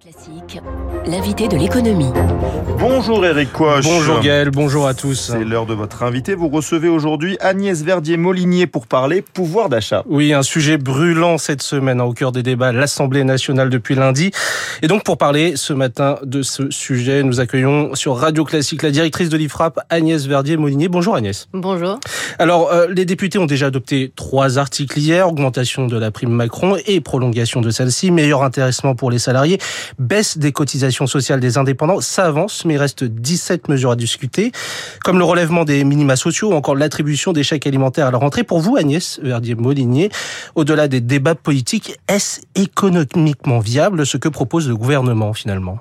Classique, l'invité de l'économie. Bonjour Eric Coche. Bonjour Gaël, bonjour à tous. C'est l'heure de votre invité. Vous recevez aujourd'hui Agnès Verdier-Molinier pour parler pouvoir d'achat. Oui, un sujet brûlant cette semaine hein, au cœur des débats à l'Assemblée nationale depuis lundi. Et donc pour parler ce matin de ce sujet, nous accueillons sur Radio Classique la directrice de l'IFRAP, Agnès Verdier-Molinier. Bonjour Agnès. Bonjour. Alors, euh, les députés ont déjà adopté trois articles hier, augmentation de la prime Macron et prolongation de celle-ci, meilleur intéressement pour les salariés baisse des cotisations sociales des indépendants, ça avance, mais il reste 17 mesures à discuter, comme le relèvement des minima sociaux ou encore l'attribution des chèques alimentaires à la rentrée. Pour vous, Agnès Verdier-Molinier, au-delà des débats politiques, est-ce économiquement viable ce que propose le gouvernement finalement?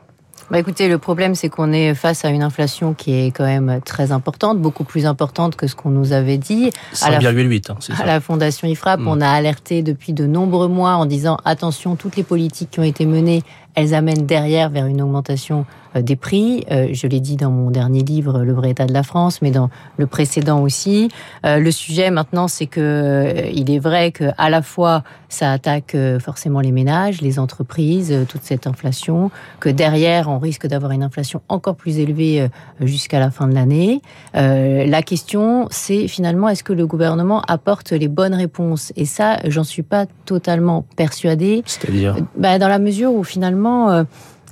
Bah écoutez, le problème, c'est qu'on est face à une inflation qui est quand même très importante, beaucoup plus importante que ce qu'on nous avait dit. 5,8, hein, c'est ça. À la Fondation IFRAP, mm. on a alerté depuis de nombreux mois en disant attention, toutes les politiques qui ont été menées elles amènent derrière vers une augmentation euh, des prix. Euh, je l'ai dit dans mon dernier livre, Le vrai état de la France, mais dans le précédent aussi. Euh, le sujet maintenant, c'est que il est vrai que à la fois ça attaque forcément les ménages, les entreprises, toute cette inflation, que derrière on risque d'avoir une inflation encore plus élevée jusqu'à la fin de l'année. La question, c'est finalement est-ce que le gouvernement apporte les bonnes réponses? Et ça, j'en suis pas totalement persuadée. C'est-à-dire? Bah, Dans la mesure où finalement euh,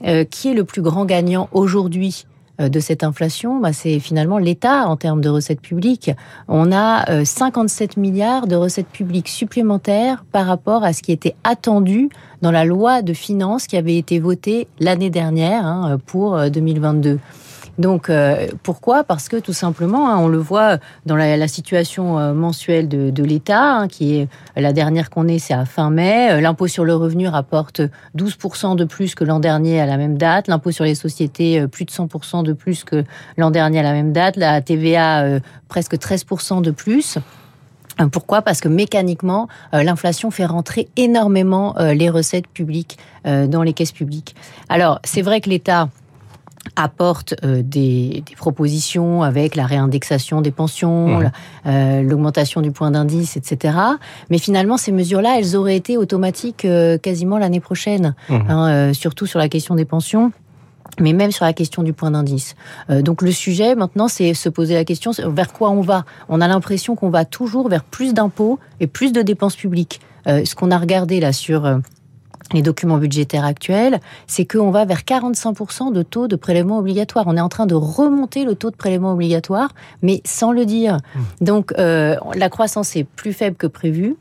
euh, qui est le plus grand gagnant aujourd'hui euh, de cette inflation, bah, c'est finalement l'État en termes de recettes publiques. On a 57 milliards de recettes publiques supplémentaires par rapport à ce qui était attendu dans la loi de finances qui avait été votée l'année dernière hein, pour 2022. Donc euh, pourquoi? Parce que tout simplement, hein, on le voit dans la, situation euh, mensuelle de, l'État, hein, qui est la dernière qu'on ait, c'est à fin mai. Euh, l'impôt sur le revenu rapporte 12% de plus que l'an dernier à la même date. L'impôt sur les sociétés, plus de 100% de plus que l'an dernier à la même date. La TVA, presque 13% de plus. Pourquoi? Parce que mécaniquement, l'inflation fait rentrer énormément les recettes publiques dans les caisses publiques. Alors, c'est vrai que l'État apporte euh, des, propositions avec la réindexation des pensions, euh, l'augmentation du point d'indice, etc. Mais finalement, ces mesures-là, elles auraient été automatiques euh, quasiment l'année prochaine, mmh. hein, surtout sur la question des pensions mais même sur la question du point d'indice. donc le sujet maintenant, c'est se poser la question vers quoi on va? On a l'impression qu'on va toujours vers plus d'impôts et plus de dépenses publiques. ce qu'on a regardé là sur les documents budgétaires actuels, c'est qu'on va vers 45% de taux de prélèvement obligatoire. On est en train de remonter le taux de prélèvement obligatoire, mais sans le dire. Mmh. Donc euh, la croissance est plus faible que prévu.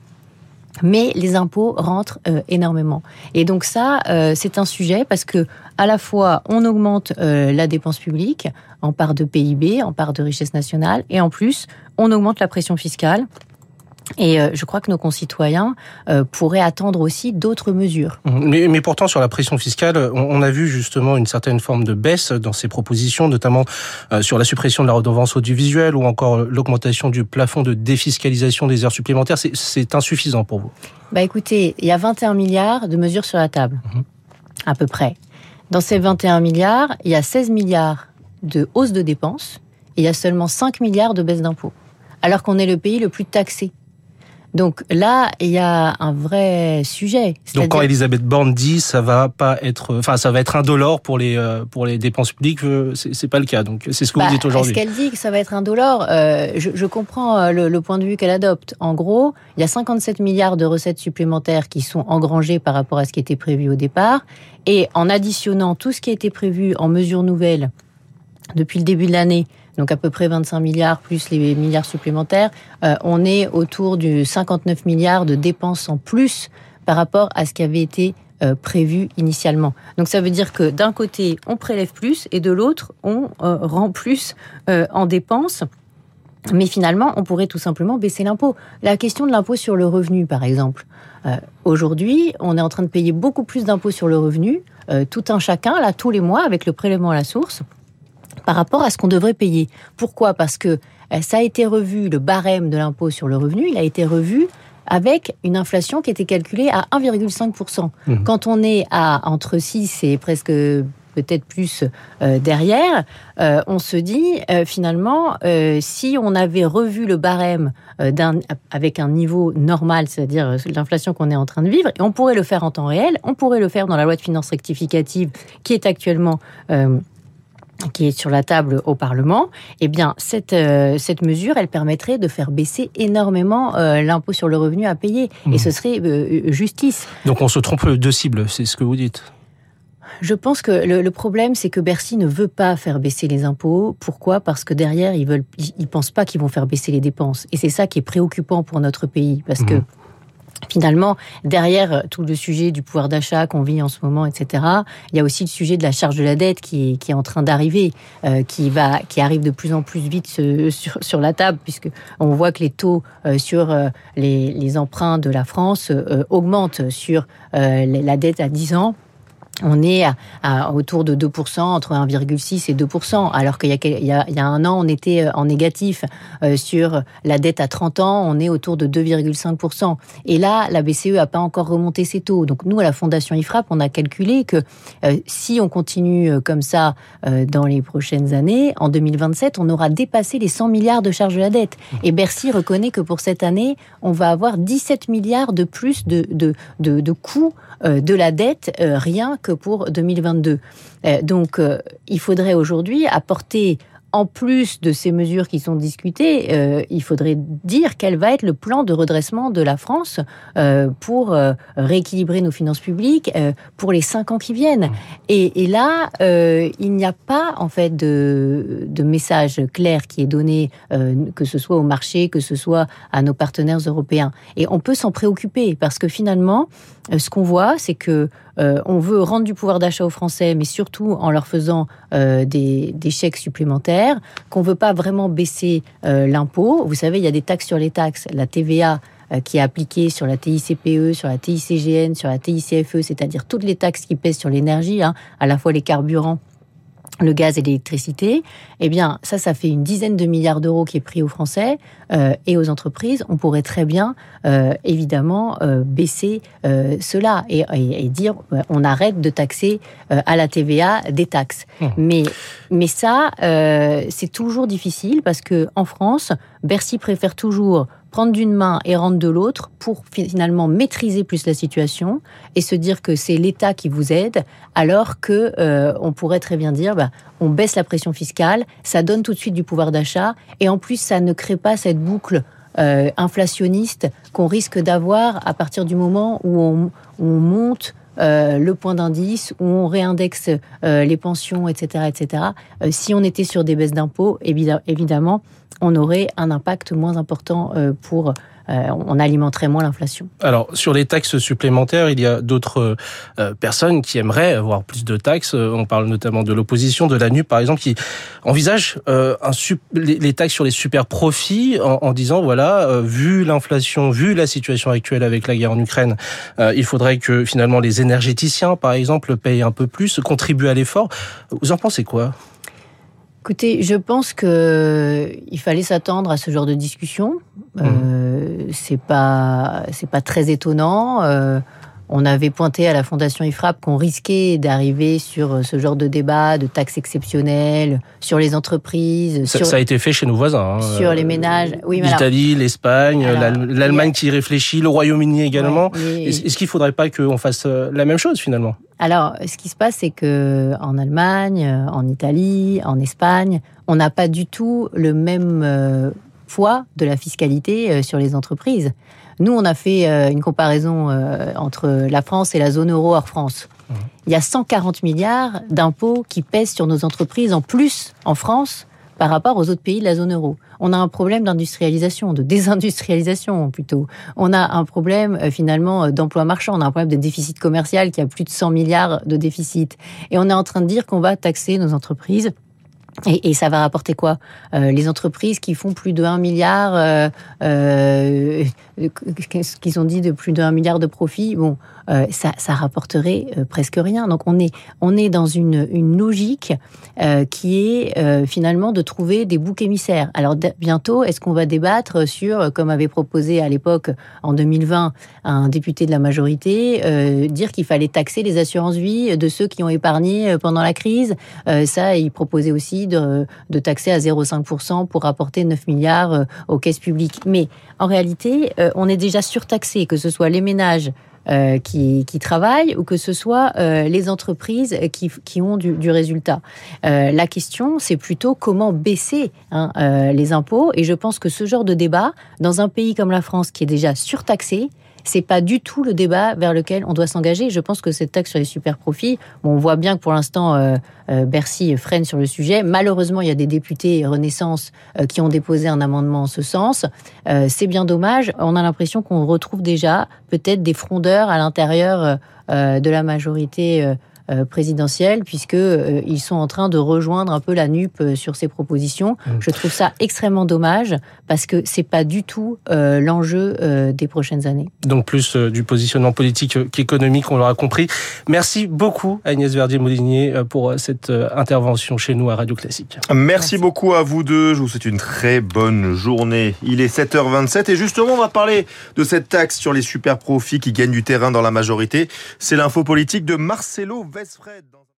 Mais les impôts rentrent euh, énormément. Et donc ça, euh, c'est un sujet parce que à la fois on augmente la dépense publique en part de PIB, en part de richesse nationale, et en plus on augmente la pression fiscale et euh, je crois que nos concitoyens euh, pourraient attendre aussi d'autres mesures. Mais, mais, pourtant, sur la pression fiscale, on, a vu justement une certaine forme de baisse dans ces propositions, notamment euh, sur la suppression de la redevance audiovisuelle ou encore l'augmentation du plafond de défiscalisation des heures supplémentaires. C'est insuffisant pour vous Bah écoutez, il y a 21 milliards de mesures sur la table, mmh. à peu près. Dans ces 21 milliards, il y a 16 milliards de hausse de dépenses et il y a seulement 5 milliards de baisse d'impôts, alors qu'on est le pays le plus taxé donc là, il y a un vrai sujet. Donc quand Elisabeth Borne dit ça va pas être, enfin ça va être indolore pour les euh, pour les dépenses publiques, euh, c'est pas le cas. Donc c'est ce que vous bah, dites aujourd'hui. Est-ce qu'elle dit que ça va être indolore? Euh, je, je, comprends le, le, point de vue qu'elle adopte. En gros, il y a 57 milliards de recettes supplémentaires qui sont engrangées par rapport à ce qui était prévu au départ, et en additionnant tout ce qui a été prévu en mesures nouvelles depuis le début de l'année, donc à peu près 25 milliards plus les milliards supplémentaires, euh, on est autour du 59 milliards de dépenses en plus par rapport à ce qui avait été euh, prévu initialement. Donc ça veut dire que d'un côté, on prélève plus et de l'autre, on euh, rend plus en dépenses. Mais finalement, on pourrait tout simplement baisser l'impôt. La question de l'impôt sur le revenu, par exemple. Aujourd'hui, on est en train de payer beaucoup plus d'impôts sur le revenu, tout un chacun, là, tous les mois, avec le prélèvement à la source par rapport à ce qu'on devrait payer. Pourquoi? Parce que euh, ça a été revu, le barème de l'impôt sur le revenu, il a été revu avec une inflation qui était calculée à 1,5%. Mmh. Quand on est à entre 6 et presque peut-être plus derrière, on se dit finalement, si on avait revu le barème avec un niveau normal, c'est-à-dire l'inflation qu'on est en train de vivre, et on pourrait le faire en temps réel, on pourrait le faire dans la loi de finances rectificative qui est actuellement qui est sur la table au Parlement, eh bien cette euh, cette mesure, elle permettrait de faire baisser énormément euh, l'impôt sur le revenu à payer, et mmh. ce serait euh, justice. Donc on se trompe de cible, c'est ce que vous dites. Je pense que le, problème, c'est que Bercy ne veut pas faire baisser les impôts. Pourquoi? Parce que derrière, ils veulent, ils pensent pas qu'ils vont faire baisser les dépenses. Et c'est ça qui est préoccupant pour notre pays, parce que mmh finalement, derrière euh, tout le sujet du pouvoir d'achat qu'on vit en ce moment, etc., il y a aussi le sujet de la charge de la dette qui est, en train d'arriver, euh, qui va, qui arrive de plus en plus vite sur, sur la table, puisque on voit que les taux euh, sur les, les, emprunts de la France augmentent sur la dette à 10 ans on est à, autour de 2%, entre 1,6 et 2%, alors qu'il y, a, un an, on était euh, en négatif. Euh, sur la dette à 30 ans, on est autour de 2,5%. Et là, la BCE n'a pas encore remonté ses taux. Donc nous, à la Fondation IFRAP, on a calculé que euh, si on continue comme ça dans les prochaines années, en 2027, on aura dépassé les 100 milliards de charges de la dette. Et Bercy reconnaît que pour cette année, on va avoir 17 milliards de plus de, de, coûts de la dette, rien que pour 2022. Euh, donc, euh, il faudrait aujourd'hui apporter en plus de ces mesures qui sont discutées, euh, il faudrait dire quel va être le plan de redressement de la France pour rééquilibrer nos finances publiques pour les cinq ans qui viennent. Et, là, il n'y a pas en fait de, de, message clair qui est donné, que ce soit au marché, que ce soit à nos partenaires européens. Et on peut s'en préoccuper parce que finalement, ce qu'on voit, c'est que on veut rendre du pouvoir d'achat aux Français, mais surtout en leur faisant des, des chèques supplémentaires qu'on veut pas vraiment baisser euh, l'impôt. Vous savez, il y a des taxes sur les taxes. La TVA euh, qui est appliquée sur la TICPE, sur la TICGN, sur la TICFE, c'est-à-dire toutes les taxes qui pèsent sur l'énergie, hein, à la fois les carburants le gaz et l'électricité, eh bien, ça, ça fait une dizaine de milliards d'euros qui est pris aux Français euh, et aux entreprises. On pourrait très bien, euh, évidemment, euh, baisser cela et, et, dire on arrête de taxer à la TVA des taxes. Mmh. Mais, mais ça, c'est toujours difficile parce que en France, Bercy préfère toujours prendre d'une main et rendre de l'autre pour finalement maîtriser plus la situation et se dire que c'est l'État qui vous aide, alors que euh, on pourrait très bien dire, bah, on baisse la pression fiscale, ça donne tout de suite du pouvoir d'achat et en plus ça ne crée pas cette boucle euh, inflationniste qu'on risque d'avoir à partir du moment où on, monte euh, le point d'indice, où on réindexe les pensions, etc., etc. si on était sur des baisses d'impôts, évidemment, on aurait un impact moins important euh, pour euh, on alimenterait moins l'inflation. Alors sur les taxes supplémentaires, il y a d'autres euh, personnes qui aimeraient avoir plus de taxes. On parle notamment de l'opposition, de la NUP par exemple, qui envisage les, taxes sur les super profits en, disant voilà, vu l'inflation, vu la situation actuelle avec la guerre en Ukraine, il faudrait que finalement les énergéticiens par exemple payent un peu plus, contribuent à l'effort. Vous en pensez quoi? Écoutez, je pense que il fallait s'attendre à ce genre de discussion. Mmh. Euh, c'est pas c'est pas très étonnant. Euh, on avait pointé à la Fondation IFRAP qu'on risquait d'arriver sur ce genre de débat, de taxes exceptionnelles, sur les entreprises. Ça, ça a été fait chez nos voisins. Hein. Sur les ménages. Oui, L'Italie, l'Espagne, l'Allemagne qui réfléchit, le Royaume-Uni également. Est-ce qu'il ne faudrait pas qu'on fasse euh, la même chose finalement? Alors, ce qui se passe, c'est que en Allemagne, en Italie, en Espagne, on n'a pas du tout le même euh, poids de la fiscalité euh, sur les entreprises. Nous, on a fait euh, une comparaison euh, entre la France et la zone euro hors France. Il y a 140 milliards d'impôts qui pèsent sur nos entreprises en plus en France par rapport aux autres pays de la zone euro. On a un problème d'industrialisation, de désindustrialisation plutôt. On a un problème euh, finalement d'emploi marchand, on a un problème de déficit commercial qui a plus de 100 milliards de déficit. Et on est en train de dire qu'on va taxer nos entreprises et, ça va rapporter quoi euh, Les entreprises qui font plus de 1 milliard, euh, euh, qu'ils ont dit de plus de 1 milliard de profit, bon, ça, ça rapporterait presque rien. Donc on est, on est dans une, une logique qui est finalement de trouver des boucs émissaires. Alors bientôt, est-ce qu'on va débattre sur, comme avait proposé à l'époque en 2020 un député de la majorité, dire qu'il fallait taxer les assurances vie de ceux qui ont épargné pendant la crise? Ça, il proposait aussi de, de taxer à 0,5% pour apporter 9 milliards aux caisses publiques. Mais en réalité, on est déjà surtaxé, que ce soit les ménages euh, qui, qui, travaillent ou que ce soit euh, les entreprises qui, qui ont du, du résultat. Euh, la question, c'est plutôt comment baisser hein, les impôts. Et je pense que ce genre de débat, dans un pays comme la France qui est déjà surtaxé, c'est pas du tout le débat vers lequel on doit s'engager. Je pense que cette taxe sur les super profits, on voit bien que pour l'instant euh, euh, Bercy freine sur le sujet. Malheureusement, il y a des députés Renaissance euh, qui ont déposé un amendement en ce sens. c'est bien dommage. On a l'impression qu'on retrouve déjà peut-être des frondeurs à l'intérieur de la majorité présidentielle, puisque euh, ils sont en train de rejoindre un peu la NUP euh, sur ces propositions. Mm. Je trouve ça extrêmement dommage parce que c'est pas du tout l'enjeu des prochaines années. Donc plus du positionnement politique qu'économique, on l'aura compris. Merci beaucoup Agnès Verdier-Molinier pour cette intervention chez nous à Radio Classique. Merci, Merci, beaucoup à vous deux. Je vous souhaite une très bonne journée. Il est 7h27 et justement on va parler de cette taxe sur les super profits qui gagnent du terrain dans la majorité. C'est l'info politique de Marcelo Westfred.